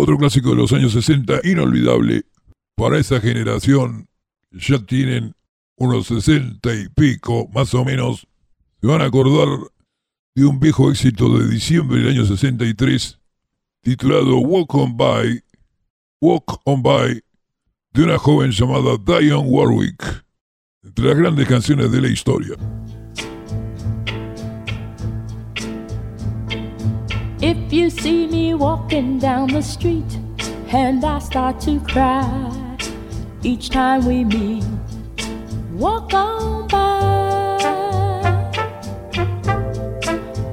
Otro clásico de los años 60, inolvidable para esa generación, ya tienen unos 60 y pico, más o menos, se van a acordar de un viejo éxito de diciembre del año 63, titulado Walk On By, Walk On By, de una joven llamada Diane Warwick, entre las grandes canciones de la historia. If you see me walking down the street and I start to cry each time we meet, walk on by.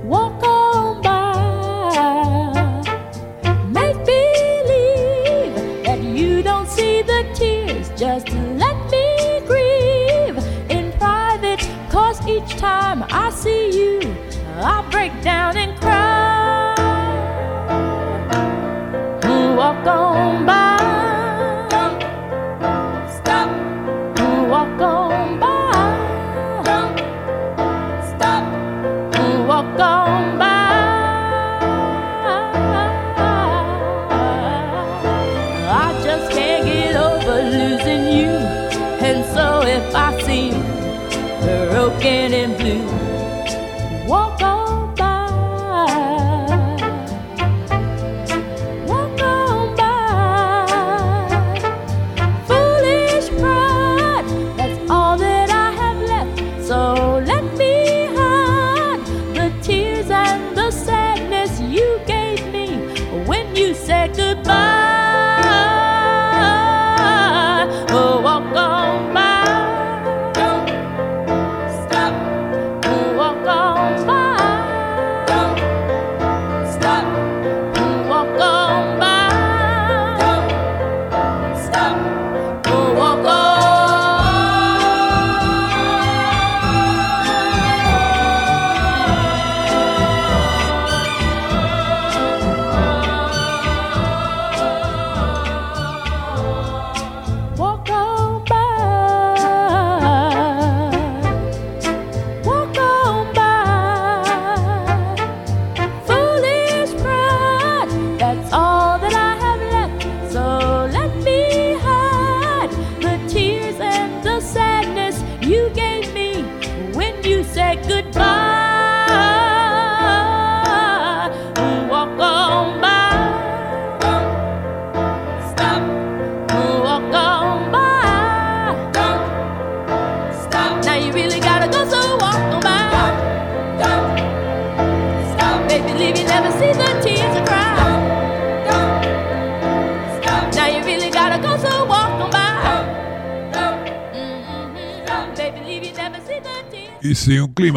Walk on by. Make believe that you don't see the tears. Just let me grieve in private. Cause each time I see you, I break down and cry. Walk on by.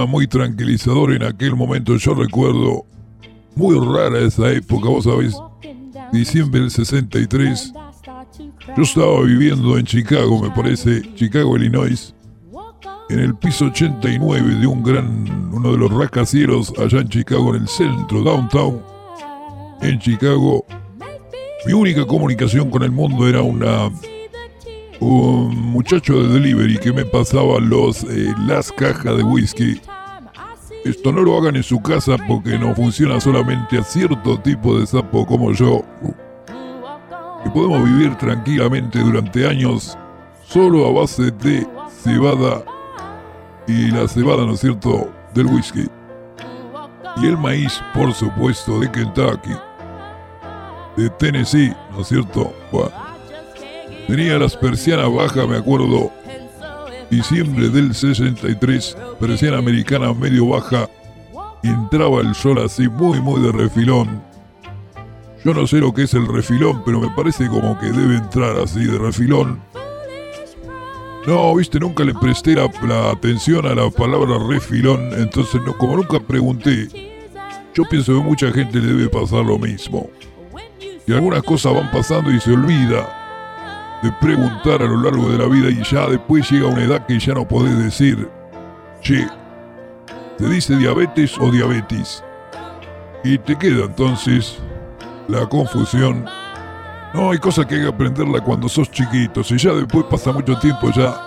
Muy tranquilizador en aquel momento. Yo recuerdo muy rara esa época, vos sabés, diciembre del 63. Yo estaba viviendo en Chicago, me parece, Chicago, Illinois, en el piso 89 de un gran, uno de los rascacielos allá en Chicago, en el centro, downtown, en Chicago. Mi única comunicación con el mundo era una un muchacho de delivery que me pasaba los eh, las cajas de whisky. Esto no lo hagan en su casa porque no funciona solamente a cierto tipo de sapo como yo. Y podemos vivir tranquilamente durante años solo a base de cebada y la cebada, ¿no es cierto?, del whisky. Y el maíz, por supuesto, de Kentucky, de Tennessee, ¿no es cierto? Tenía las persianas bajas, me acuerdo, diciembre del 63, persiana americana medio baja, entraba el sol así muy muy de refilón. Yo no sé lo que es el refilón, pero me parece como que debe entrar así de refilón. No, viste, nunca le presté la, la atención a la palabra refilón, entonces no, como nunca pregunté, yo pienso que mucha gente le debe pasar lo mismo. Y algunas cosas van pasando y se olvida de preguntar a lo largo de la vida y ya después llega una edad que ya no podés decir, che, te dice diabetes o diabetes. Y te queda entonces la confusión. No, hay cosas que hay que aprenderla cuando sos chiquito. Si ya después pasa mucho tiempo ya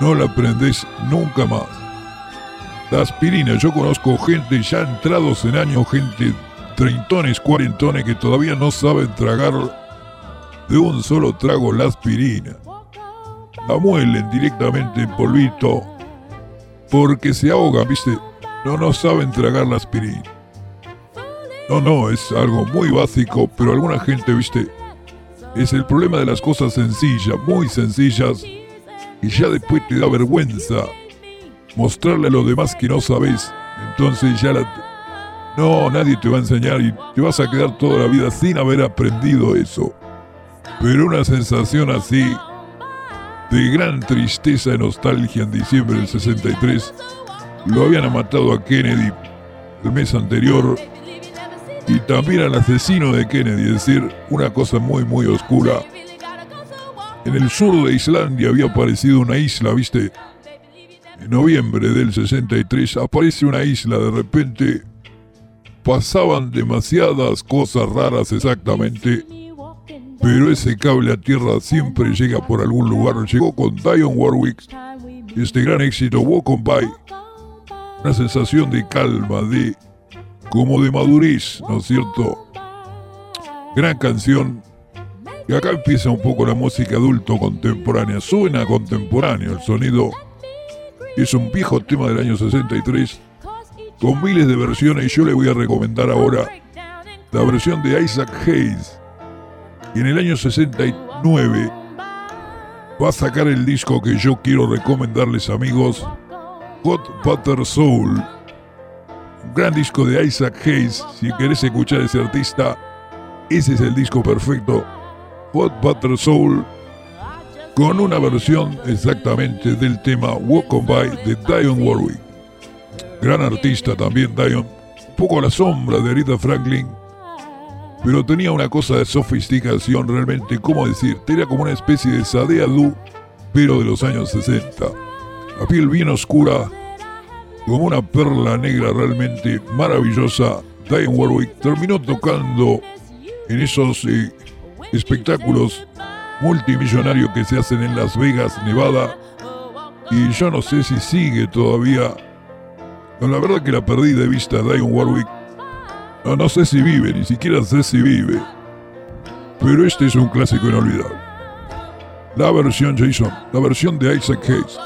no la aprendés nunca más. La aspirina, yo conozco gente ya entrados en años, gente treintones, cuarentones que todavía no saben tragar de un solo trago la aspirina. La muelen directamente en polvito porque se ahogan, ¿viste? No, no saben tragar la aspirina. No, no, es algo muy básico, pero alguna gente, ¿viste? Es el problema de las cosas sencillas, muy sencillas, y ya después te da vergüenza mostrarle a los demás que no sabes. Entonces ya la... No, nadie te va a enseñar y te vas a quedar toda la vida sin haber aprendido eso. Pero una sensación así de gran tristeza y nostalgia en diciembre del 63. Lo habían matado a Kennedy el mes anterior y también al asesino de Kennedy, es decir, una cosa muy muy oscura. En el sur de Islandia había aparecido una isla, ¿viste? En noviembre del 63 aparece una isla, de repente pasaban demasiadas cosas raras exactamente, pero ese cable a tierra siempre llega por algún lugar. Llegó con Dion Warwick, este gran éxito Walk on By, una sensación de calma, de como de madurez, ¿no es cierto? Gran canción. Y acá empieza un poco la música adulto contemporánea. Suena contemporáneo el sonido. Es un viejo tema del año 63 con miles de versiones y yo le voy a recomendar ahora la versión de Isaac Hayes. Y en el año 69 va a sacar el disco que yo quiero recomendarles amigos, Hot Butter Soul un gran disco de Isaac Hayes. Si querés escuchar a ese artista, ese es el disco perfecto. Hot Butter Soul, con una versión exactamente del tema Walk On By de Dion Warwick. Gran artista también, Dion. Un poco a la sombra de Rita Franklin, pero tenía una cosa de sofisticación realmente, ¿cómo decir? Era como una especie de Sadea Du, pero de los años 60. La piel bien oscura, como una perla negra realmente maravillosa, Diane Warwick terminó tocando en esos eh, espectáculos multimillonarios que se hacen en Las Vegas, Nevada. Y yo no sé si sigue todavía. La verdad que la perdí de vista, Diane Warwick. No, no sé si vive, ni siquiera sé si vive. Pero este es un clásico inolvidable. La versión Jason, la versión de Isaac Hayes.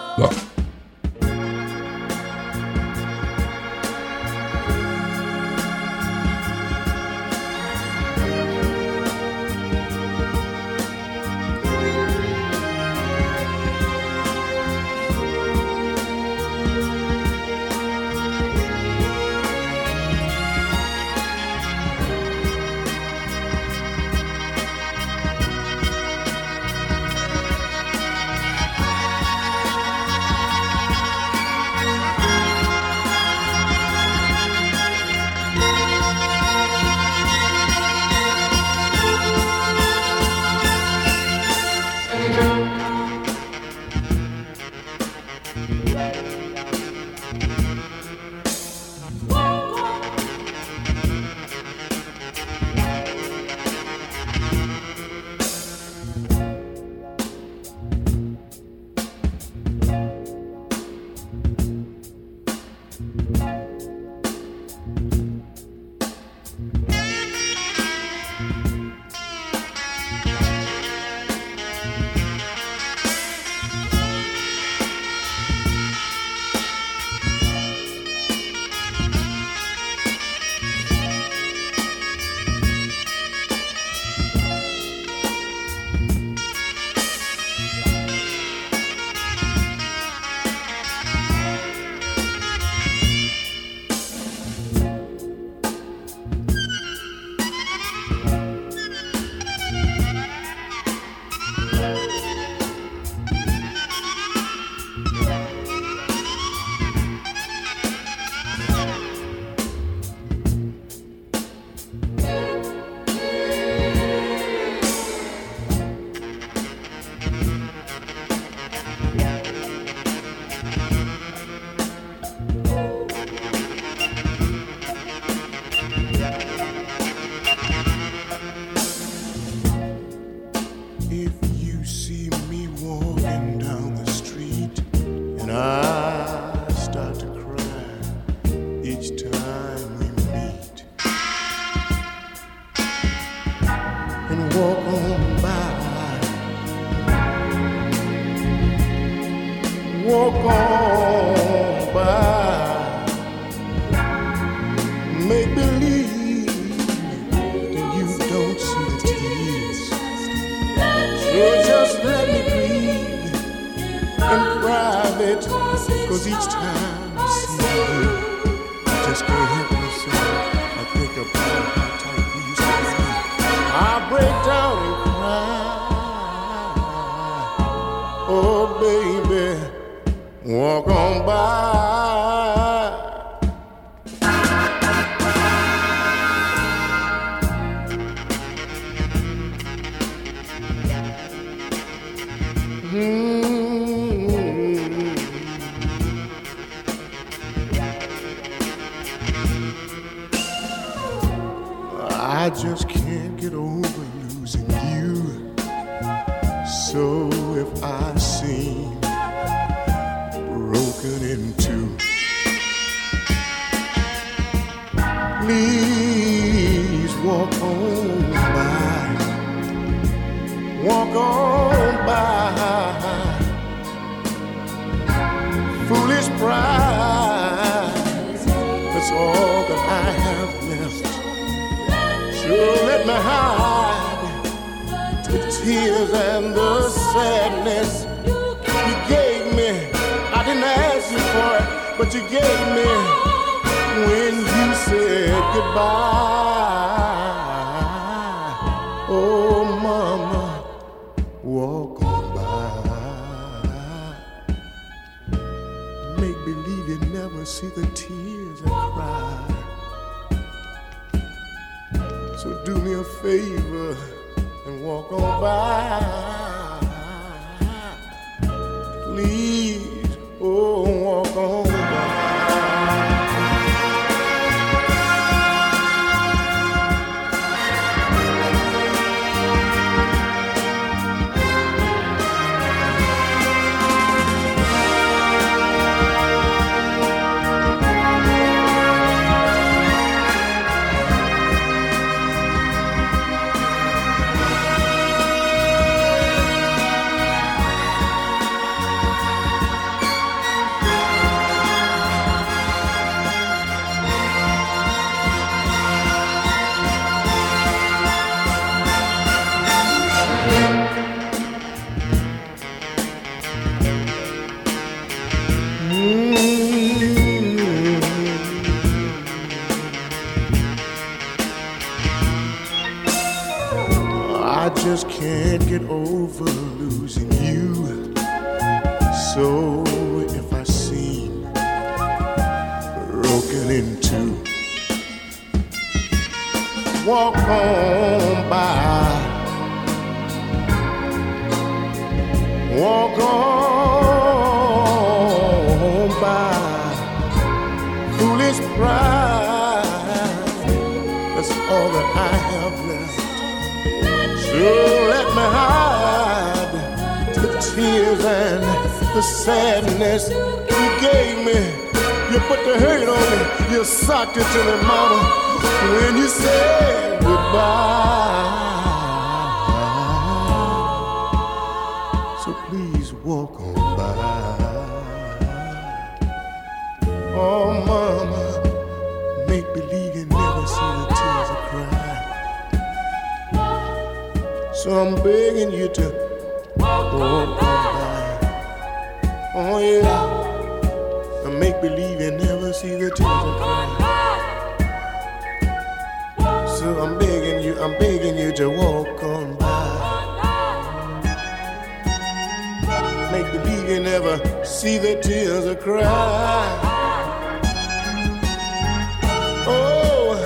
Private, cause each time I see you, I just can't help myself. I think about how tight we used to be. I break down and cry. Oh, baby, walk on by. Broken in two, please walk on by. Walk on by. Foolish pride, that's all that I have left. So let me hide the tears and the sadness but you gave me when you said goodbye. Oh, mama, walk on by. Make believe you never see the tears I cry. So do me a favor and walk on by. Please, So let me hide the tears and the sadness you gave me. You put the hurt on me, you socked it to me, mama, when you said goodbye. So please walk on by. Oh, mama, So I'm begging you to walk on by. Oh yeah. And make believe you never see the tears I cry. So I'm begging you, I'm begging you to walk on by. Make believe you never see the tears I cry. Oh,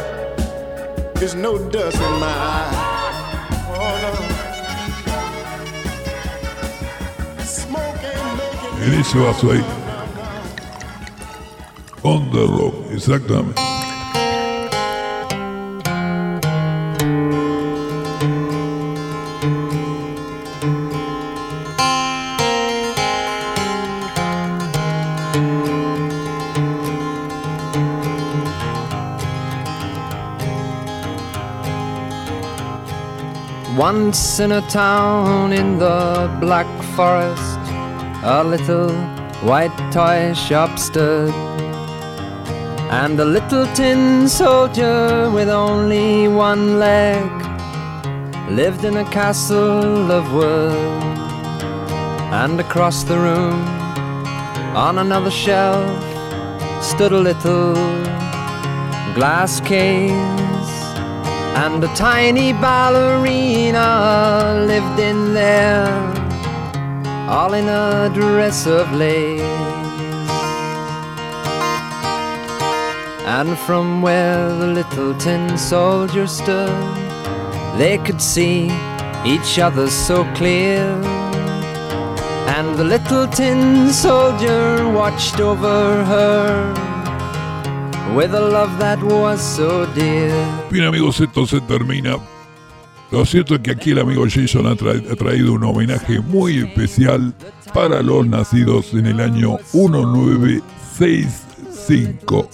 there's no dust in my eye. Ese ahí. On the rock, exactamente. Once in a town in the Black Forest, a little white toy shop stood. And a little tin soldier with only one leg lived in a castle of wood. And across the room, on another shelf, stood a little glass case. And a tiny ballerina lived in there, all in a dress of lace. And from where the little tin soldier stood, they could see each other so clear. And the little tin soldier watched over her with a love that was so dear. Bien amigos, esto se termina. Lo cierto es que aquí el amigo Jason ha, tra- ha traído un homenaje muy especial para los nacidos en el año 1965.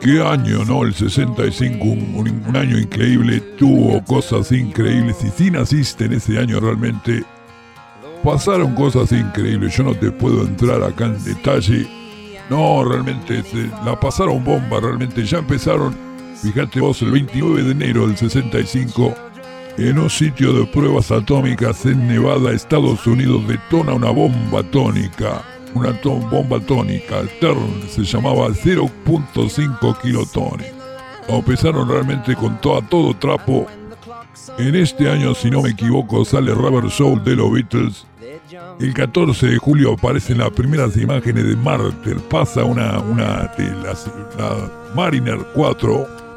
¿Qué año, no? El 65, un, un- un año increíble, tuvo cosas increíbles. Y si naciste en ese año realmente, pasaron cosas increíbles. Yo no te puedo entrar acá en detalle. No, realmente se la pasaron bomba, realmente. Ya empezaron, fíjate vos, el 29 de enero del 65, en un sitio de pruebas atómicas en Nevada, Estados Unidos, detona una bomba atónica. Una bomba atónica, TERN, se llamaba 0.5 kilotones. Empezaron realmente con todo, trapo. En este año, si no me equivoco, sale Rubber Soul de los Beatles. El 14 de julio aparecen las primeras imágenes de Marte. Pasa una, una de las la Mariner 4.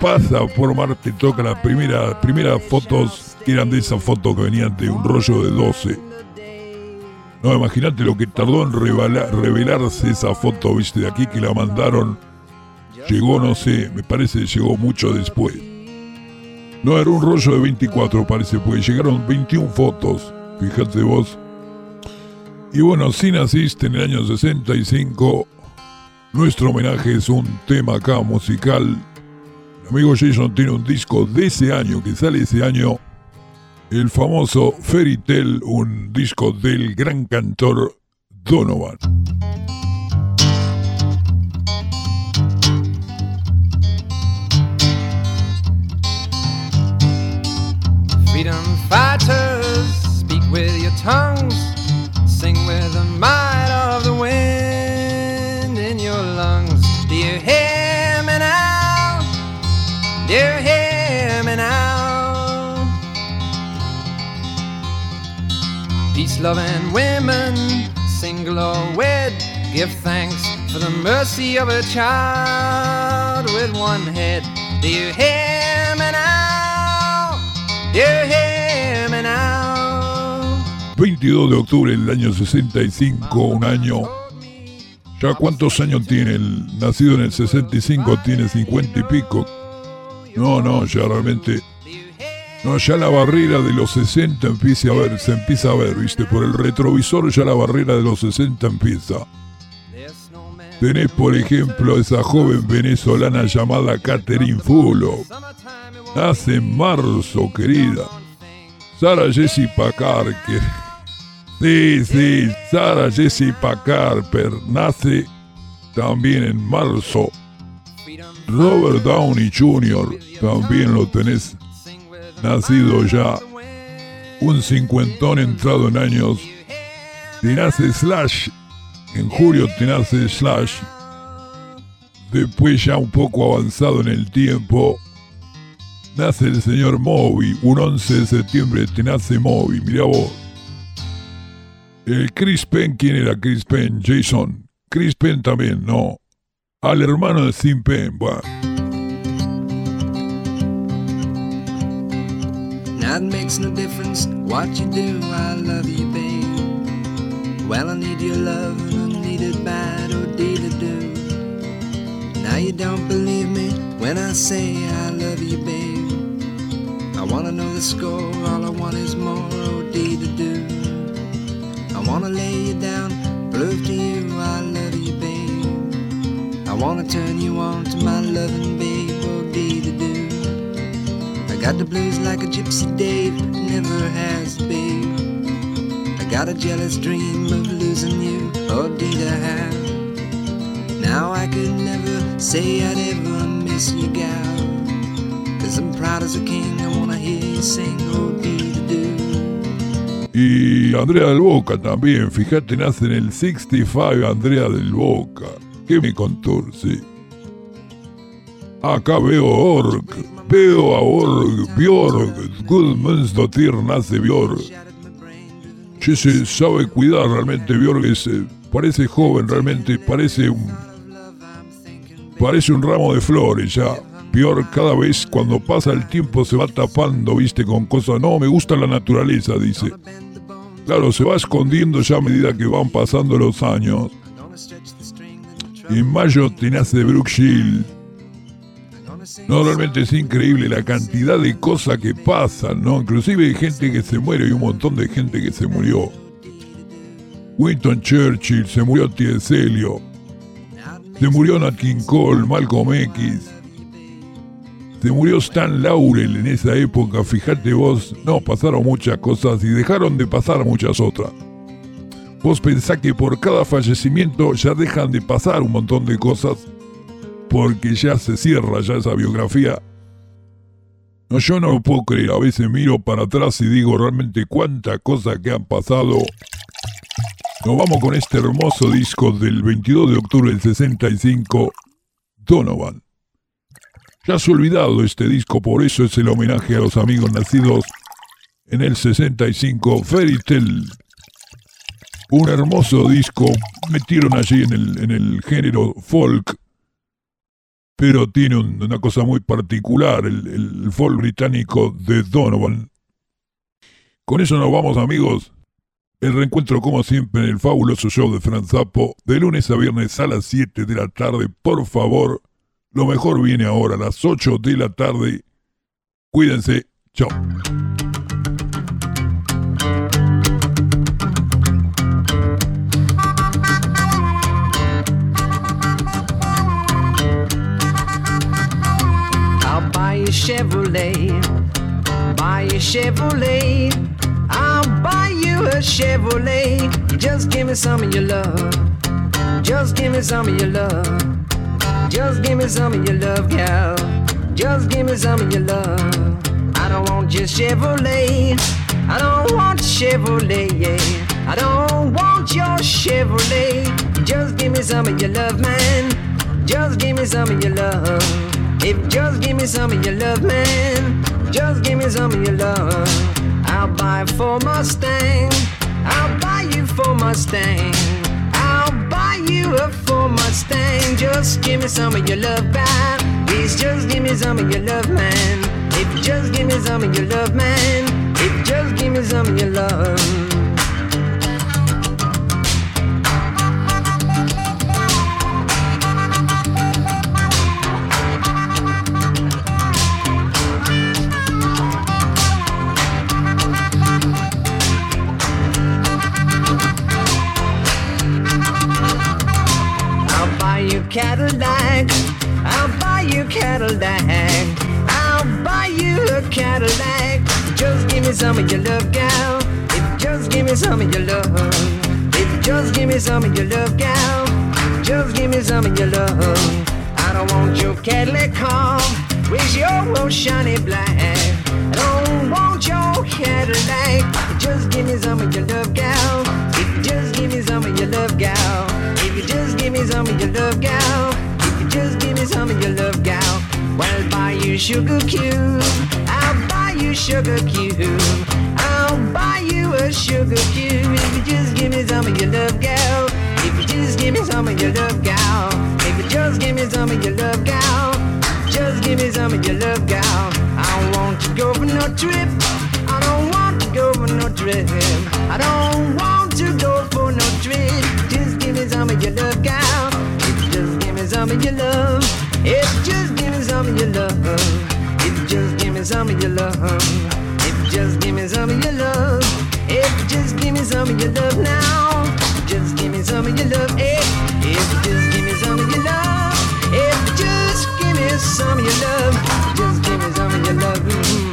Pasa por Marte, toca las primeras primeras fotos que eran de esas fotos que venían de un rollo de 12. No, imagínate lo que tardó en revela- revelarse esa foto, viste, de aquí que la mandaron. Llegó, no sé, me parece que llegó mucho después. No, era un rollo de 24, parece, porque llegaron 21 fotos. Fíjate vos. Y bueno, si naciste en el año 65, nuestro homenaje es un tema acá musical. Amigo Jason tiene un disco de ese año, que sale ese año, el famoso Fairy Tale, un disco del gran cantor Donovan. Freedom fighters, speak with your tongues, sing with the might of the wind Peace, love, and women, single or wed, give thanks for the mercy of a child with one head. Do you hear me now? Do you hear me now? 22 de octubre del año 65, un año. ¿Ya cuántos años tiene? El nacido en el 65 tiene 50 y pico. No, no, ya realmente. No, ya la barrera de los 60 empieza a ver, se empieza a ver, viste, por el retrovisor ya la barrera de los 60 empieza. Tenés, por ejemplo, esa joven venezolana llamada Catherine Fulo. Nace en marzo, querida. Sara Jessica Carter. Sí, sí, Sara Jessica Carter nace también en marzo. Robert Downey Jr. también lo tenés nacido ya. Un cincuentón entrado en años. Te nace Slash. En julio te nace Slash. Después ya un poco avanzado en el tiempo. Nace el señor Moby. Un 11 de septiembre te nace Moby. Mira vos. El Chris Penn, ¿quién era Chris Penn? Jason. Chris Penn también, no. Al hermano de Tim Penn, bueno. It makes no difference what you do, I love you, babe. Well, I need your love and I need it bad, oh dee do. Now you don't believe me when I say I love you, babe. I wanna know the score, all I want is more, oh dee do. I wanna lay you down, prove to you I love you, babe. I wanna turn you on to my loving babe, got the blues like a gypsy Dave never has, babe. I got a jealous dream of losing you, oh did I have? Now I could never say I'd ever miss you, gal. Cause I'm proud as a king, I wanna hear you sing, oh dee doo. Y Andrea del Boca también, fíjate, nace en el 65 Andrea del Boca. Que me contour, sí. Acá veo Org, veo a Org, Bjorg, Gudmundsdottir nace Bjorg. Sí, se sabe cuidar realmente, Bjorg es, eh, parece joven realmente, parece un, parece un ramo de flores ya. Bjorg cada vez cuando pasa el tiempo se va tapando, viste, con cosas, no, me gusta la naturaleza, dice. Claro, se va escondiendo ya a medida que van pasando los años. En mayo te nace Brooke Shield. No, realmente es increíble la cantidad de cosas que pasan, ¿no? Inclusive hay gente que se muere y un montón de gente que se murió. Winston Churchill, se murió T.S. Eliot, se murió Nat Cole, Malcolm X, se murió Stan Laurel en esa época, fíjate vos, no, pasaron muchas cosas y dejaron de pasar muchas otras. Vos pensás que por cada fallecimiento ya dejan de pasar un montón de cosas porque ya se cierra ya esa biografía. No, yo no lo puedo creer, a veces miro para atrás y digo realmente cuántas cosas que han pasado. Nos vamos con este hermoso disco del 22 de octubre del 65, Donovan. Ya se ha olvidado este disco, por eso es el homenaje a los amigos nacidos en el 65, Fairy Tale. Un hermoso disco, metieron allí en el, en el género folk, pero tiene un- una cosa muy particular, el, el británico de Donovan. Con eso nos vamos amigos. El reencuentro como siempre en el fabuloso show de Franz Zappo, de lunes a viernes a las 7 de la tarde, por favor. Lo mejor viene ahora a las 8 de la tarde. Cuídense. Chao. Chevrolet, buy you Chevrolet. I'll buy you a Chevrolet. Just give me some of your love. Just give me some of your love. Just give me some of your love, gal. Just give me some of your love. I don't want your Chevrolet. I don't want Chevrolet, yeah. I don't want your Chevrolet. Just give me some of your love, man. Just give me some of your love. If just give me some of your love, man. Just give me some of your love. I'll buy for Mustang. I'll buy you for Mustang. I'll buy you a for Mustang. Just give me some of your love, man. Please just give me some of your love, man. If just give me some of your love, man. If just give me some of your love. Some of your love, gal. If you just give me some of your love. If you just give me some of your love, gal. Just give me some of your love. I don't want your Cadillac car with your old shiny black. I don't want your Cadillac. Just give me some of your love, gal. If you just give me some of your love, gal. If you just give me some of your love, gal. If you just give me some of your love, gal. Well, buy you sugar cube. I'll buy you sugar cube. I'll buy you a sugar cube. If you just give me some of your love, gal. If you just give me some of your love, gal. If you just give me some of your love, gal. Just give me some of your love, gal. I don't want to go for no trip. I don't want to go for no trip. I don't want to go for no trip. Just give me some of your love, gal. If you just give me some of your love. If you just give me some of your love some of your love. If you just give me some of your love. If you just give me some of your love now. Just give me some of your love. If, if you just give me some of your love. If you just give me some of your love. Just give me some of your love. Mm-hmm.